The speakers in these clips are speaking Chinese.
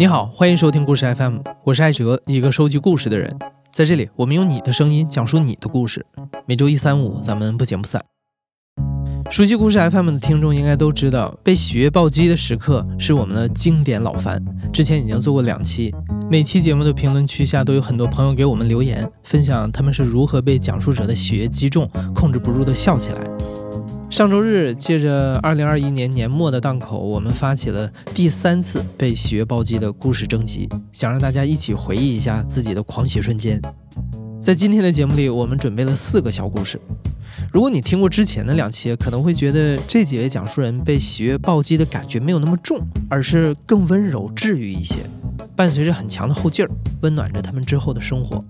你好，欢迎收听故事 FM，我是艾哲，一个收集故事的人。在这里，我们用你的声音讲述你的故事。每周一、三、五，咱们不见不散。熟悉故事 FM 的听众应该都知道，被喜悦暴击的时刻是我们的经典老番，之前已经做过两期。每期节目的评论区下都有很多朋友给我们留言，分享他们是如何被讲述者的喜悦击中，控制不住的笑起来。上周日，借着二零二一年年末的档口，我们发起了第三次被喜悦暴击的故事征集，想让大家一起回忆一下自己的狂喜瞬间。在今天的节目里，我们准备了四个小故事。如果你听过之前的两期，可能会觉得这几位讲述人被喜悦暴击的感觉没有那么重，而是更温柔、治愈一些，伴随着很强的后劲儿，温暖着他们之后的生活。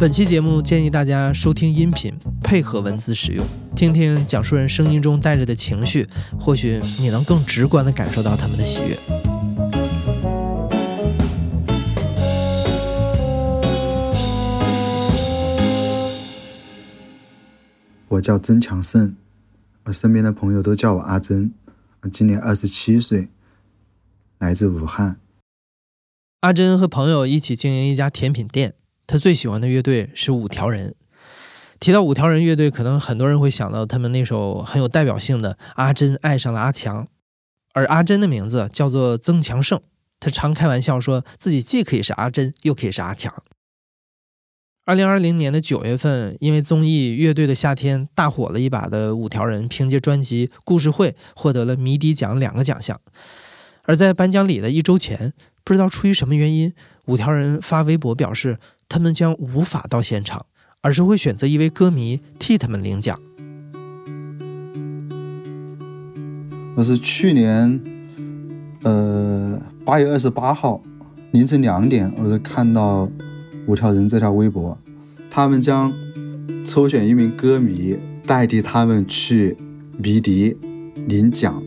本期节目建议大家收听音频，配合文字使用，听听讲述人声音中带着的情绪，或许你能更直观地感受到他们的喜悦。我叫曾强胜，我身边的朋友都叫我阿珍，我今年二十七岁，来自武汉。阿珍和朋友一起经营一家甜品店。他最喜欢的乐队是五条人。提到五条人乐队，可能很多人会想到他们那首很有代表性的《阿珍爱上了阿强》，而阿珍的名字叫做曾强盛。他常开玩笑说自己既可以是阿珍，又可以是阿强。二零二零年的九月份，因为综艺《乐队的夏天》大火了一把的五条人，凭借专辑《故事会》获得了迷笛奖两个奖项。而在颁奖礼的一周前，不知道出于什么原因，五条人发微博表示。他们将无法到现场，而是会选择一位歌迷替他们领奖。我是去年，呃，八月二十八号凌晨两点，我是看到五条人这条微博，他们将抽选一名歌迷代替他们去迷笛领奖，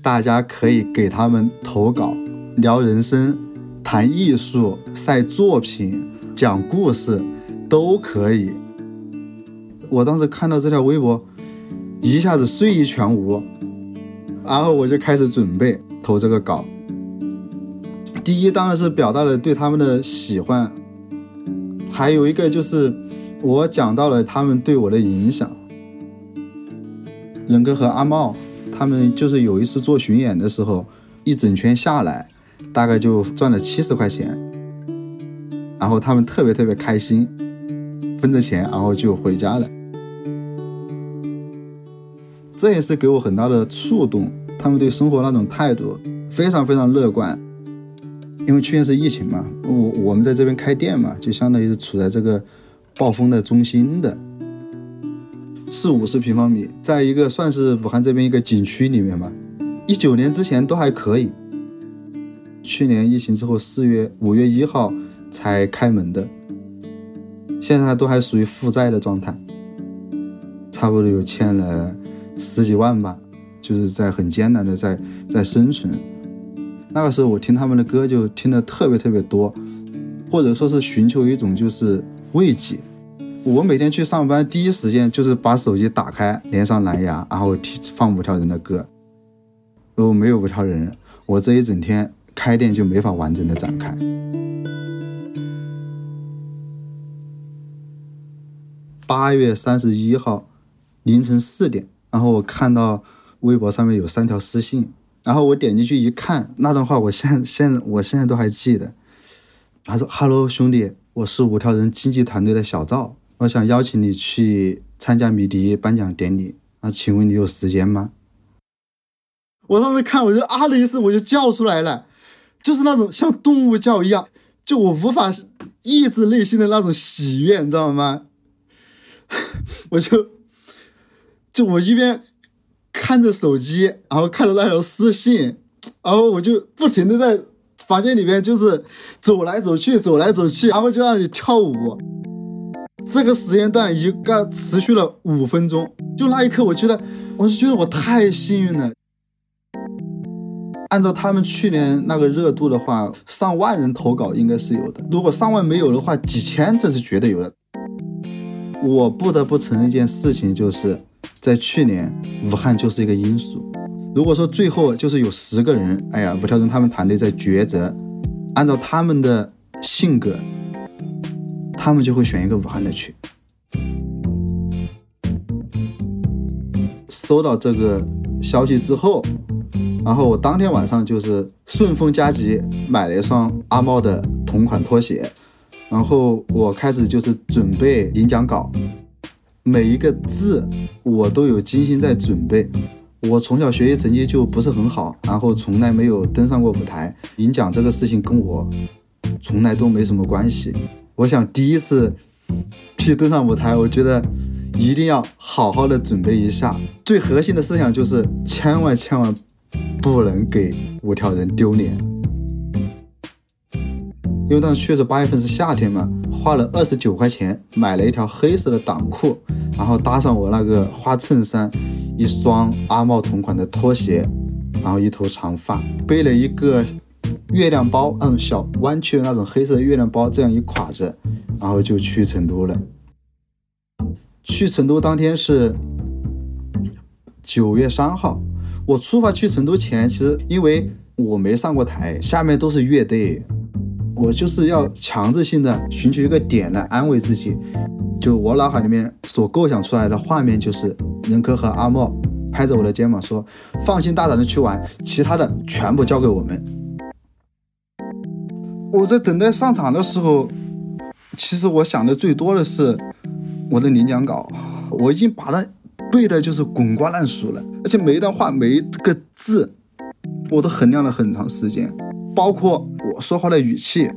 大家可以给他们投稿，聊人生。谈艺术、晒作品、讲故事都可以。我当时看到这条微博，一下子睡意全无，然后我就开始准备投这个稿。第一当然是表达了对他们的喜欢，还有一个就是我讲到了他们对我的影响。仁哥和阿茂他们就是有一次做巡演的时候，一整圈下来。大概就赚了七十块钱，然后他们特别特别开心，分着钱，然后就回家了。这也是给我很大的触动，他们对生活那种态度非常非常乐观。因为去年是疫情嘛，我我们在这边开店嘛，就相当于是处在这个暴风的中心的，四五十平方米，在一个算是武汉这边一个景区里面嘛。一九年之前都还可以。去年疫情之后，四月五月一号才开门的，现在都还属于负债的状态，差不多有欠了十几万吧，就是在很艰难的在在生存。那个时候我听他们的歌就听的特别特别多，或者说是寻求一种就是慰藉。我每天去上班第一时间就是把手机打开，连上蓝牙，然后听放五条人的歌。如果没有五条人，我这一整天。开店就没法完整的展开。八月三十一号凌晨四点，然后我看到微博上面有三条私信，然后我点进去一看，那段话我现 现我现在都还记得。他说：“Hello，兄弟，我是五条人经纪团队的小赵，我想邀请你去参加米迪颁奖典礼，啊，请问你有时间吗？”我当时看，我就啊的一声，我就叫出来了。就是那种像动物叫一样，就我无法抑制内心的那种喜悦，你知道吗？我就就我一边看着手机，然后看着那条私信，然后我就不停的在房间里面就是走来走去，走来走去，然后就那里跳舞。这个时间段一个持续了五分钟，就那一刻，我觉得我就觉得我太幸运了。按照他们去年那个热度的话，上万人投稿应该是有的。如果上万没有的话，几千这是绝对有的。我不得不承认一件事情，就是在去年武汉就是一个因素。如果说最后就是有十个人，哎呀，五条人他们团队在抉择，按照他们的性格，他们就会选一个武汉的去。收到这个消息之后，然后我当天晚上就是顺丰加急买了一双阿猫的同款拖鞋，然后我开始就是准备领奖稿，每一个字我都有精心在准备。我从小学习成绩就不是很好，然后从来没有登上过舞台，领奖这个事情跟我从来都没什么关系。我想第一次去登上舞台，我觉得。一定要好好的准备一下，最核心的思想就是千万千万不能给五条人丢脸。因为当时确实八月份，是夏天嘛，花了二十九块钱买了一条黑色的短裤，然后搭上我那个花衬衫，一双阿茂同款的拖鞋，然后一头长发，背了一个月亮包，那种小弯曲的那种黑色的月亮包，这样一挎着，然后就去成都了。去成都当天是九月三号，我出发去成都前，其实因为我没上过台，下面都是乐队，我就是要强制性的寻求一个点来安慰自己，就我脑海里面所构想出来的画面就是任科和阿莫拍着我的肩膀说：“放心大胆的去玩，其他的全部交给我们。”我在等待上场的时候，其实我想的最多的是。我的领奖稿，我已经把它背的就是滚瓜烂熟了，而且每一段话每一个字，我都衡量了很长时间，包括我说话的语气，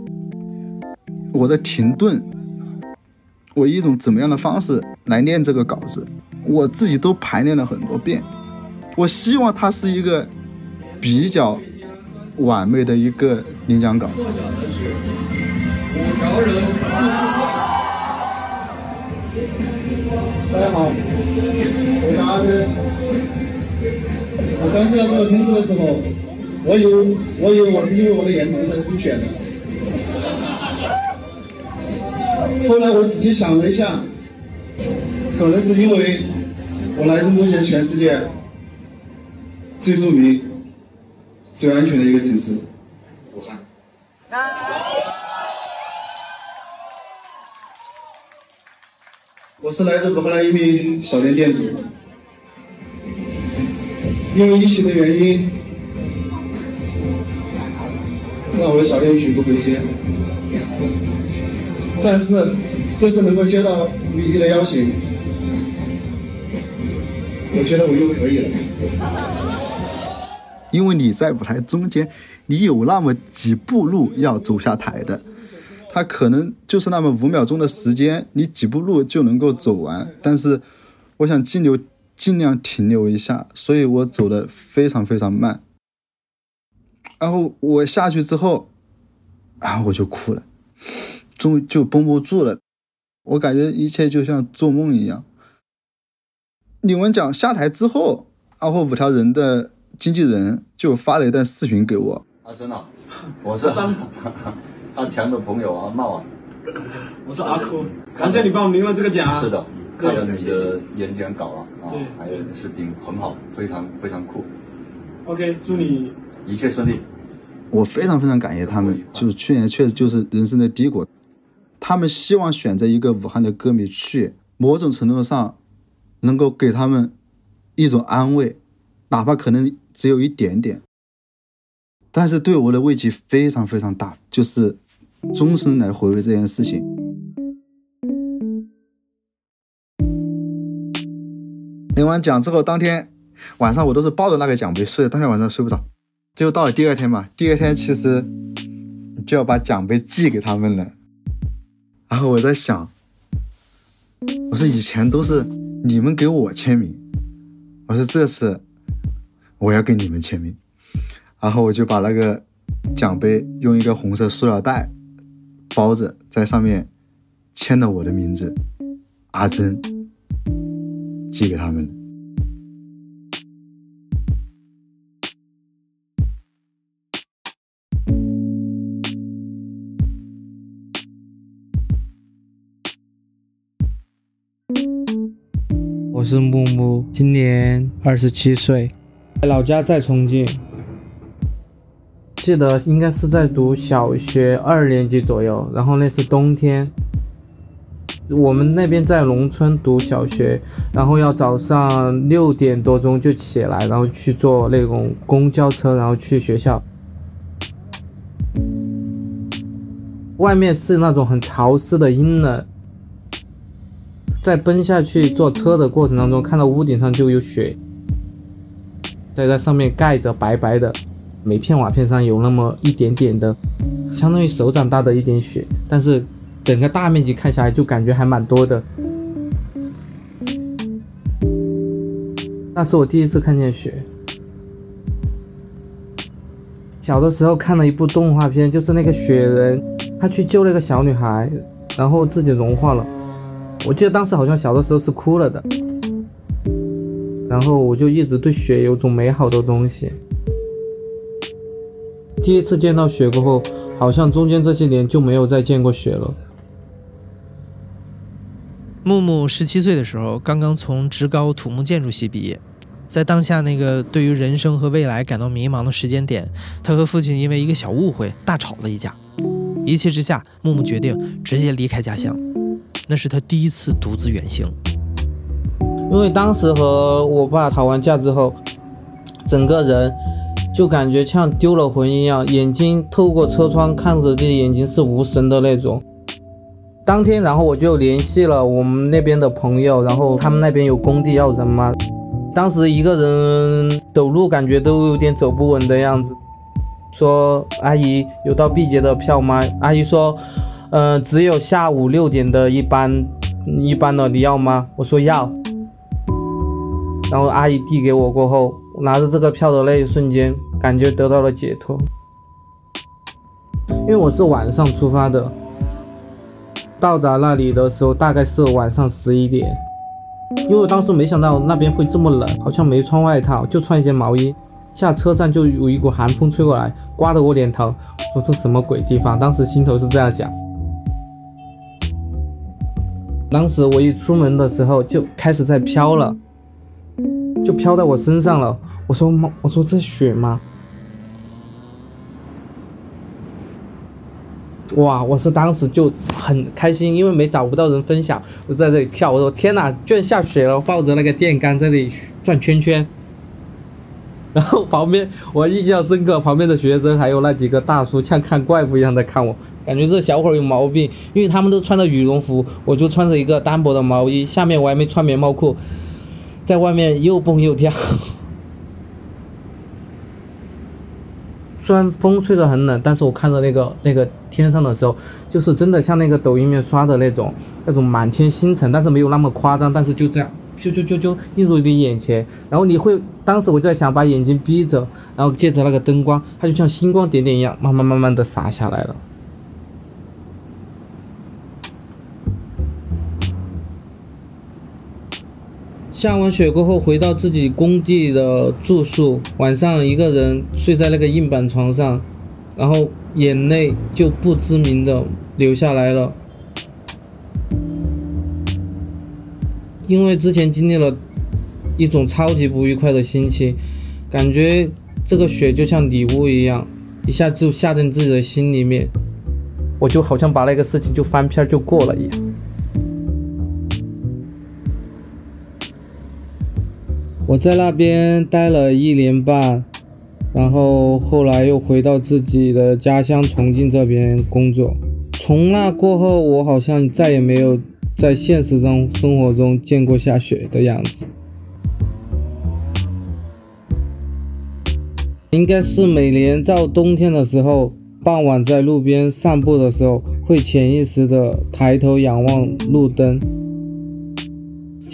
我的停顿，我一种怎么样的方式来念这个稿子，我自己都排练了很多遍。我希望它是一个比较完美的一个领奖稿。大家好，我是阿珍。我刚接到这个通知的时候，我以为我以为我是因为我的颜值才入选的。后来我仔细想了一下，可能是因为我来自目前全世界最著名、最安全的一个城市——我是来自武汉的一名小店店主，因为疫情的原因，让我的小店举步维艰。但是这次能够接到米粒的邀请，我觉得我又可以了。因为你在舞台中间，你有那么几步路要走下台的。他可能就是那么五秒钟的时间，你几步路就能够走完。但是，我想尽留尽量停留一下，所以我走的非常非常慢。然后我下去之后，然后我就哭了，终于就绷不住了。我感觉一切就像做梦一样。领完奖下台之后，然后五条人的经纪人就发了一段视频给我。阿孙啊，我是张。阿强的朋友阿茂啊，我是阿酷，感谢你帮我领了这个奖。是的，看了你的演讲稿啊，啊，还有视频很好，非常非常酷。OK，祝你一切顺利。我非常非常感谢他们，就是去年确实就是人生的低谷，他们希望选择一个武汉的歌迷去，某种程度上能够给他们一种安慰，哪怕可能只有一点点，但是对我的慰藉非常非常大，就是。终身来回味这件事情。领完奖之后，当天晚上我都是抱着那个奖杯睡，当天晚上睡不着。结果到了第二天嘛，第二天其实就要把奖杯寄给他们了。然后我在想，我说以前都是你们给我签名，我说这次我要给你们签名。然后我就把那个奖杯用一个红色塑料袋。包着，在上面签了我的名字，阿珍，寄给他们。我是木木，今年二十七岁，老家在重庆，记得应该是在读小学二年级左右，然后那是冬天。我们那边在农村读小学，然后要早上六点多钟就起来，然后去坐那种公交车，然后去学校。外面是那种很潮湿的阴冷，在奔下去坐车的过程当中，看到屋顶上就有雪，在那上面盖着白白的，每片瓦片上有那么一点点的，相当于手掌大的一点雪，但是。整个大面积看下来就感觉还蛮多的，那是我第一次看见雪。小的时候看了一部动画片，就是那个雪人，他去救那个小女孩，然后自己融化了。我记得当时好像小的时候是哭了的，然后我就一直对雪有种美好的东西。第一次见到雪过后，好像中间这些年就没有再见过雪了。木木十七岁的时候，刚刚从职高土木建筑系毕业，在当下那个对于人生和未来感到迷茫的时间点，他和父亲因为一个小误会大吵了一架。一气之下，木木决定直接离开家乡。那是他第一次独自远行。因为当时和我爸吵完架之后，整个人就感觉像丢了魂一样，眼睛透过车窗看着这些眼睛是无神的那种。当天，然后我就联系了我们那边的朋友，然后他们那边有工地要人嘛。当时一个人走路感觉都有点走不稳的样子，说：“阿姨有到毕节的票吗？”阿姨说：“嗯，只有下午六点的一班，一班的你要吗？”我说要。然后阿姨递给我过后，拿着这个票的那一瞬间，感觉得到了解脱，因为我是晚上出发的。到达那里的时候大概是晚上十一点，因为我当时没想到那边会这么冷，好像没穿外套，就穿一件毛衣。下车站就有一股寒风吹过来，刮得我脸疼，说这什么鬼地方？当时心头是这样想。当时我一出门的时候就开始在飘了，就飘在我身上了。我说妈，我说这雪吗？哇！我是当时就很开心，因为没找不到人分享，我在这里跳。我说天哪，居然下雪了！抱着那个电杆在那里转圈圈。然后旁边我印象深刻，旁边的学生还有那几个大叔像看怪物一样的看我，感觉这小伙有毛病，因为他们都穿着羽绒服，我就穿着一个单薄的毛衣，下面我还没穿棉毛裤，在外面又蹦又跳。虽然风吹得很冷，但是我看到那个那个天上的时候，就是真的像那个抖音面刷的那种那种满天星辰，但是没有那么夸张，但是就这样，就就就就映入你眼前，然后你会，当时我就在想把眼睛闭着，然后借着那个灯光，它就像星光点点一样，慢慢慢慢的洒下来了。下完雪过后，回到自己工地的住宿，晚上一个人睡在那个硬板床上，然后眼泪就不知名的流下来了。因为之前经历了一种超级不愉快的心情，感觉这个雪就像礼物一样，一下就下进自己的心里面，我就好像把那个事情就翻篇就过了一样。我在那边待了一年半，然后后来又回到自己的家乡重庆这边工作。从那过后，我好像再也没有在现实中生活中见过下雪的样子。应该是每年到冬天的时候，傍晚在路边散步的时候，会潜意识的抬头仰望路灯。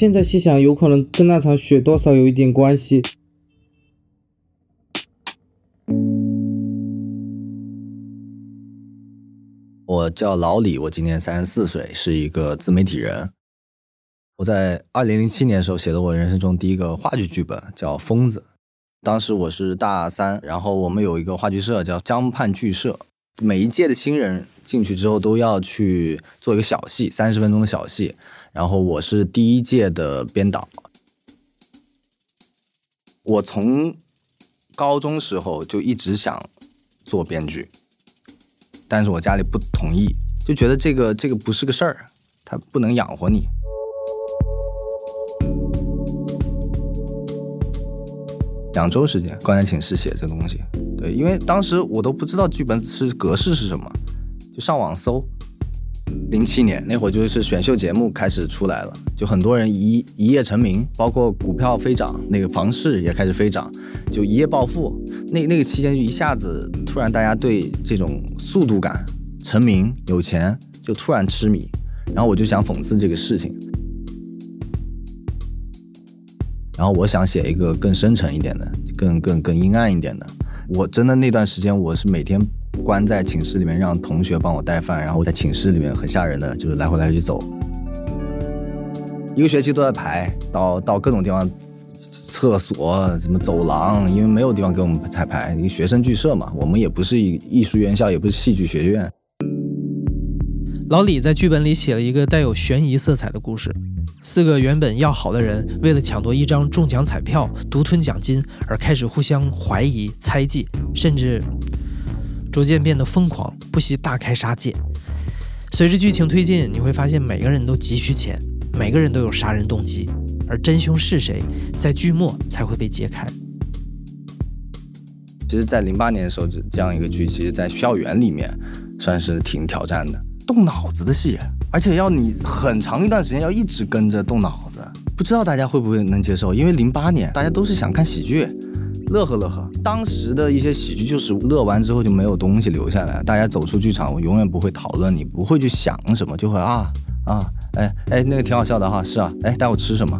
现在细想，有可能跟那场雪多少有一点关系。我叫老李，我今年三十四岁，是一个自媒体人。我在二零零七年的时候写了我人生中第一个话剧剧本，叫《疯子》。当时我是大三，然后我们有一个话剧社叫江畔剧社，每一届的新人进去之后都要去做一个小戏，三十分钟的小戏。然后我是第一届的编导，我从高中时候就一直想做编剧，但是我家里不同意，就觉得这个这个不是个事儿，它不能养活你。两周时间关在寝室写这东西，对，因为当时我都不知道剧本是格式是什么，就上网搜。零七年那会儿就是选秀节目开始出来了，就很多人一一夜成名，包括股票飞涨，那个房市也开始飞涨，就一夜暴富。那那个期间就一下子突然大家对这种速度感、成名、有钱就突然痴迷，然后我就想讽刺这个事情。然后我想写一个更深沉一点的，更更更阴暗一点的。我真的那段时间，我是每天关在寝室里面，让同学帮我带饭，然后在寝室里面很吓人的，就是来回来去走，一个学期都在排，到到各种地方，厕所什么走廊，因为没有地方给我们彩排，一个学生剧社嘛，我们也不是艺术院校，也不是戏剧学院。老李在剧本里写了一个带有悬疑色彩的故事。四个原本要好的人，为了抢夺一张中奖彩票、独吞奖金而开始互相怀疑、猜忌，甚至逐渐变得疯狂，不惜大开杀戒。随着剧情推进，你会发现每个人都急需钱，每个人都有杀人动机，而真凶是谁，在剧末才会被揭开。其实，在零八年的时候，这这样一个剧，其实，在校园里面算是挺挑战的，动脑子的戏。而且要你很长一段时间要一直跟着动脑子，不知道大家会不会能接受？因为零八年大家都是想看喜剧，乐呵乐呵。当时的一些喜剧就是乐完之后就没有东西留下来，大家走出剧场，我永远不会讨论，你不会去想什么，就会啊啊，哎哎，那个挺好笑的哈，是啊，哎，待会吃什么？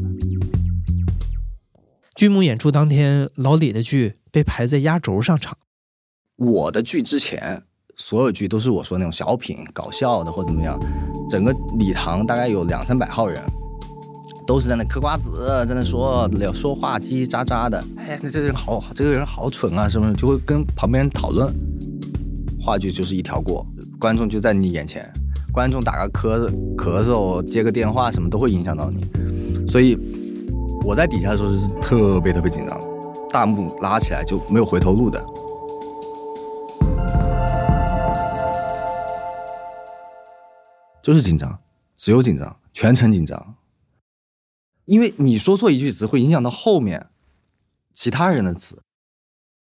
剧目演出当天，老李的剧被排在压轴上场。我的剧之前所有剧都是我说那种小品、搞笑的或怎么样。整个礼堂大概有两三百号人，都是在那嗑瓜子，在那说聊说话叽叽喳喳的。哎，那这个人好，这个人好蠢啊，什么就会跟旁边人讨论。话剧就是一条过，观众就在你眼前，观众打个咳咳嗽、接个电话什么都会影响到你。所以我在底下的时候是特别特别紧张，大幕拉起来就没有回头路的。就是紧张，只有紧张，全程紧张。因为你说错一句词，会影响到后面其他人的词。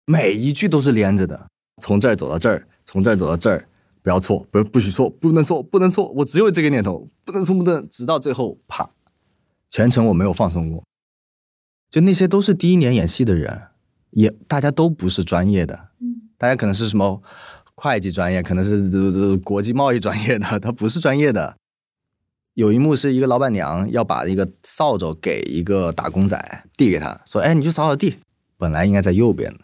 每一句都是连着的，从这儿走到这儿，从这儿走到这儿，不要错，不是不许错，不能错，不能错。我只有这个念头，不能错，不能，直到最后，啪，全程我没有放松过。就那些都是第一年演戏的人，也大家都不是专业的，嗯，大家可能是什么？会计专业可能是这这国际贸易专业的，他不是专业的。有一幕是一个老板娘要把一个扫帚给一个打工仔递给他，说：“哎，你去扫扫地。”本来应该在右边的，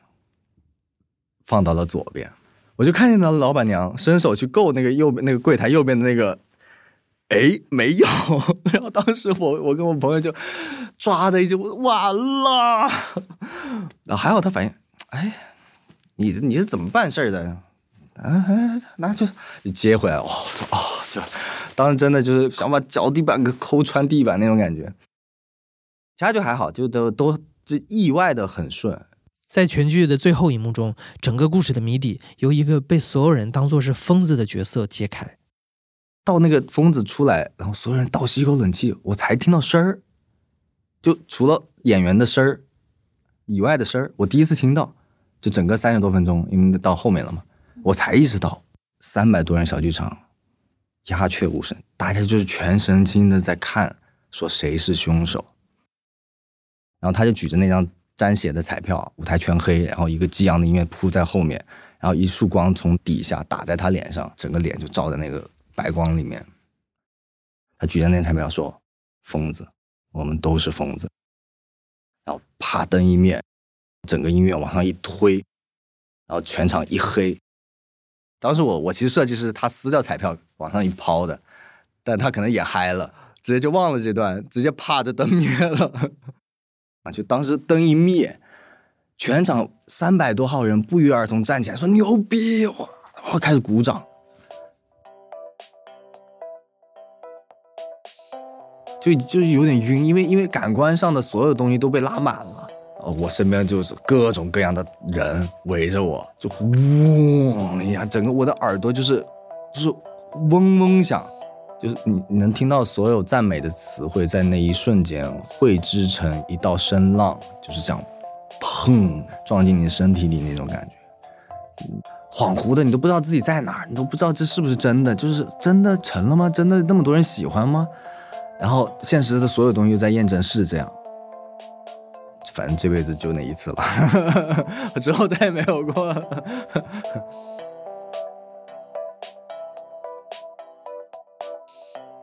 放到了左边。我就看见那老板娘伸手去够那个右边那个柜台右边的那个，哎，没有。然后当时我我跟我朋友就抓着一就完了。然后还好他反应，哎，你你是怎么办事的？啊，那就接回来，哦，哦，就当时真的就是想把脚底板给抠穿地板那种感觉，其他就还好，就都都就意外的很顺。在全剧的最后一幕中，整个故事的谜底由一个被所有人当做是疯子的角色揭开。到那个疯子出来，然后所有人倒吸一口冷气，我才听到声儿，就除了演员的声儿以外的声儿，我第一次听到，就整个三十多分钟，因为到后面了嘛。我才意识到，三百多人小剧场，鸦雀无声，大家就是全神经的在看，说谁是凶手。然后他就举着那张沾血的彩票，舞台全黑，然后一个激昂的音乐铺在后面，然后一束光从底下打在他脸上，整个脸就照在那个白光里面。他举着那彩票说：“疯子，我们都是疯子。”然后啪，灯一灭，整个音乐往上一推，然后全场一黑。当时我我其实设计是他撕掉彩票往上一抛的，但他可能也嗨了，直接就忘了这段，直接啪的灯灭了，啊！就当时灯一灭，全场三百多号人不约而同站起来说牛逼，哇，然后开始鼓掌，就就有点晕，因为因为感官上的所有东西都被拉满了，我身边就是各种各样的人围着我，就嗡呀，整个我的耳朵就是就是嗡嗡响，就是你你能听到所有赞美的词汇在那一瞬间汇织成一道声浪，就是这样，砰撞进你身体里那种感觉，恍惚的你都不知道自己在哪儿，你都不知道这是不是真的，就是真的成了吗？真的那么多人喜欢吗？然后现实的所有东西又在验证是这样。反正这辈子就那一次了，之后再也没有过。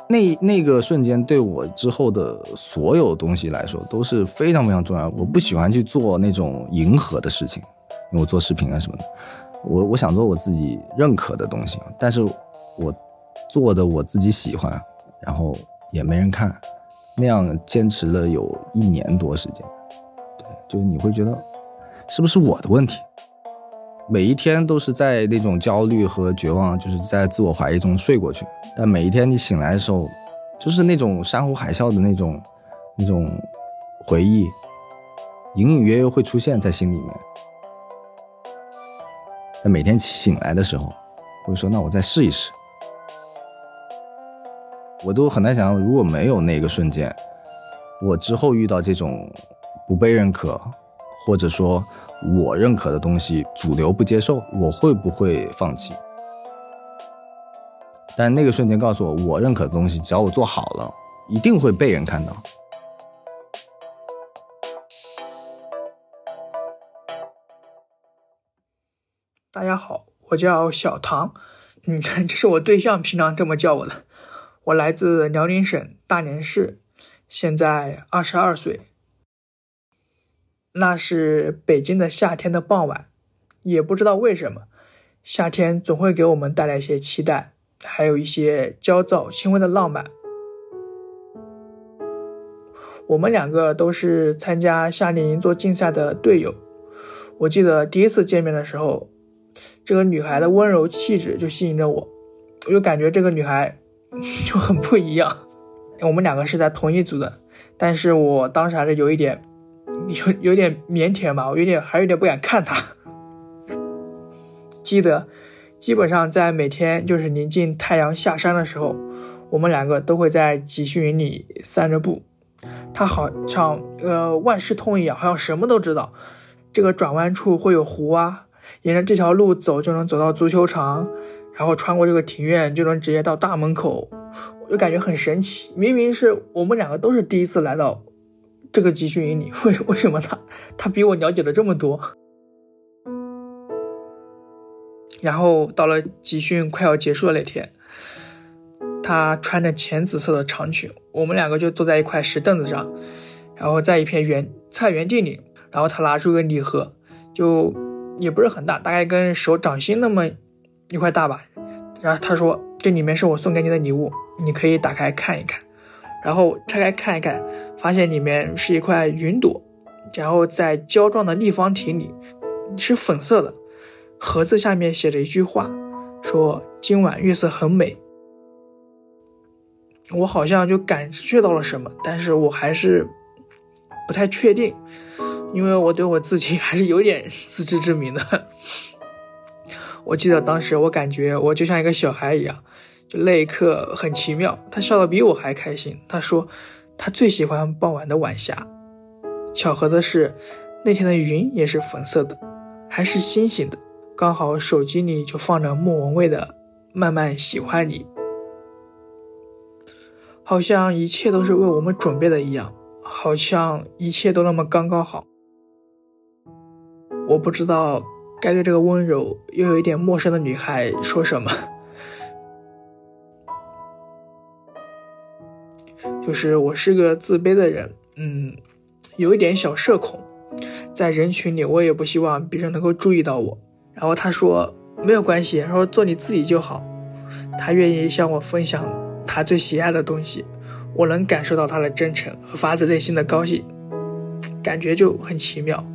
那那个瞬间对我之后的所有东西来说都是非常非常重要。我不喜欢去做那种迎合的事情，因为我做视频啊什么的，我我想做我自己认可的东西，但是我做的我自己喜欢，然后也没人看，那样坚持了有一年多时间。就是你会觉得，是不是我的问题？每一天都是在那种焦虑和绝望，就是在自我怀疑中睡过去。但每一天你醒来的时候，就是那种山呼海啸的那种、那种回忆，隐隐约约会出现在心里面。但每天醒来的时候，我就说：“那我再试一试。”我都很难想象，如果没有那个瞬间，我之后遇到这种。不被认可，或者说我认可的东西主流不接受，我会不会放弃？但那个瞬间告诉我，我认可的东西，只要我做好了，一定会被人看到。大家好，我叫小唐，嗯，这是我对象平常这么叫我的。我来自辽宁省大连市，现在二十二岁。那是北京的夏天的傍晚，也不知道为什么，夏天总会给我们带来一些期待，还有一些焦躁、轻微的浪漫。我们两个都是参加夏令营做竞赛的队友。我记得第一次见面的时候，这个女孩的温柔气质就吸引着我，我就感觉这个女孩就很不一样。我们两个是在同一组的，但是我当时还是有一点。有有点腼腆吧，我有点还有点不敢看他。记得，基本上在每天就是临近太阳下山的时候，我们两个都会在集训营里散着步。他好像呃万事通一样，好像什么都知道。这个转弯处会有湖啊，沿着这条路走就能走到足球场，然后穿过这个庭院就能直接到大门口，我就感觉很神奇。明明是我们两个都是第一次来到。这个集训营里，为为什么他他比我了解了这么多？然后到了集训快要结束的那天，他穿着浅紫色的长裙，我们两个就坐在一块石凳子上，然后在一片园菜园地里，然后他拿出一个礼盒，就也不是很大，大概跟手掌心那么一块大吧。然后他说：“这里面是我送给你的礼物，你可以打开看一看。”然后拆开看一看，发现里面是一块云朵，然后在胶状的立方体里，是粉色的。盒子下面写着一句话，说今晚月色很美。我好像就感觉到了什么，但是我还是不太确定，因为我对我自己还是有点自知之明的。我记得当时我感觉我就像一个小孩一样。就那一刻很奇妙，他笑得比我还开心。他说，他最喜欢傍晚的晚霞。巧合的是，那天的云也是粉色的，还是星星的。刚好手机里就放着莫文蔚的《慢慢喜欢你》，好像一切都是为我们准备的一样，好像一切都那么刚刚好。我不知道该对这个温柔又有一点陌生的女孩说什么。就是我是个自卑的人，嗯，有一点小社恐，在人群里我也不希望别人能够注意到我。然后他说没有关系，然后做你自己就好。他愿意向我分享他最喜爱的东西，我能感受到他的真诚和发自内心的高兴，感觉就很奇妙。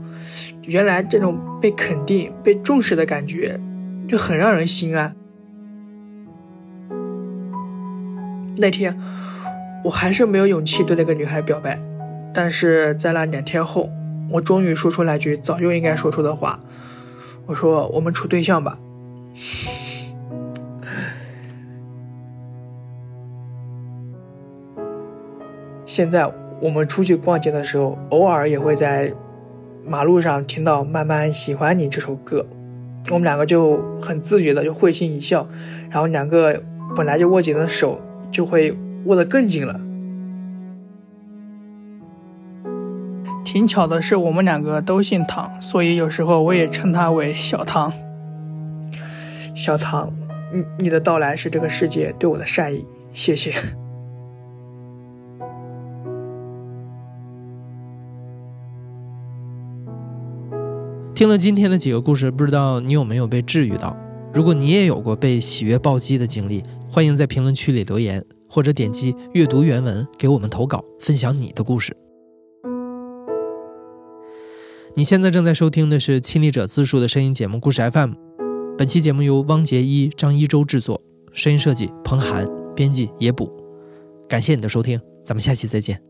原来这种被肯定、被重视的感觉，就很让人心安。那天。我还是没有勇气对那个女孩表白，但是在那两天后，我终于说出来句早就应该说出的话，我说我们处对象吧。现在我们出去逛街的时候，偶尔也会在马路上听到《慢慢喜欢你》这首歌，我们两个就很自觉的就会心一笑，然后两个本来就握紧的手就会握得更紧了。挺巧的是，我们两个都姓唐，所以有时候我也称他为小唐。小唐，你你的到来是这个世界对我的善意，谢谢。听了今天的几个故事，不知道你有没有被治愈到？如果你也有过被喜悦暴击的经历，欢迎在评论区里留言，或者点击阅读原文给我们投稿，分享你的故事。你现在正在收听的是亲历者自述的声音节目《故事 FM》，本期节目由汪杰一、张一舟制作，声音设计彭涵，编辑野捕。感谢你的收听，咱们下期再见。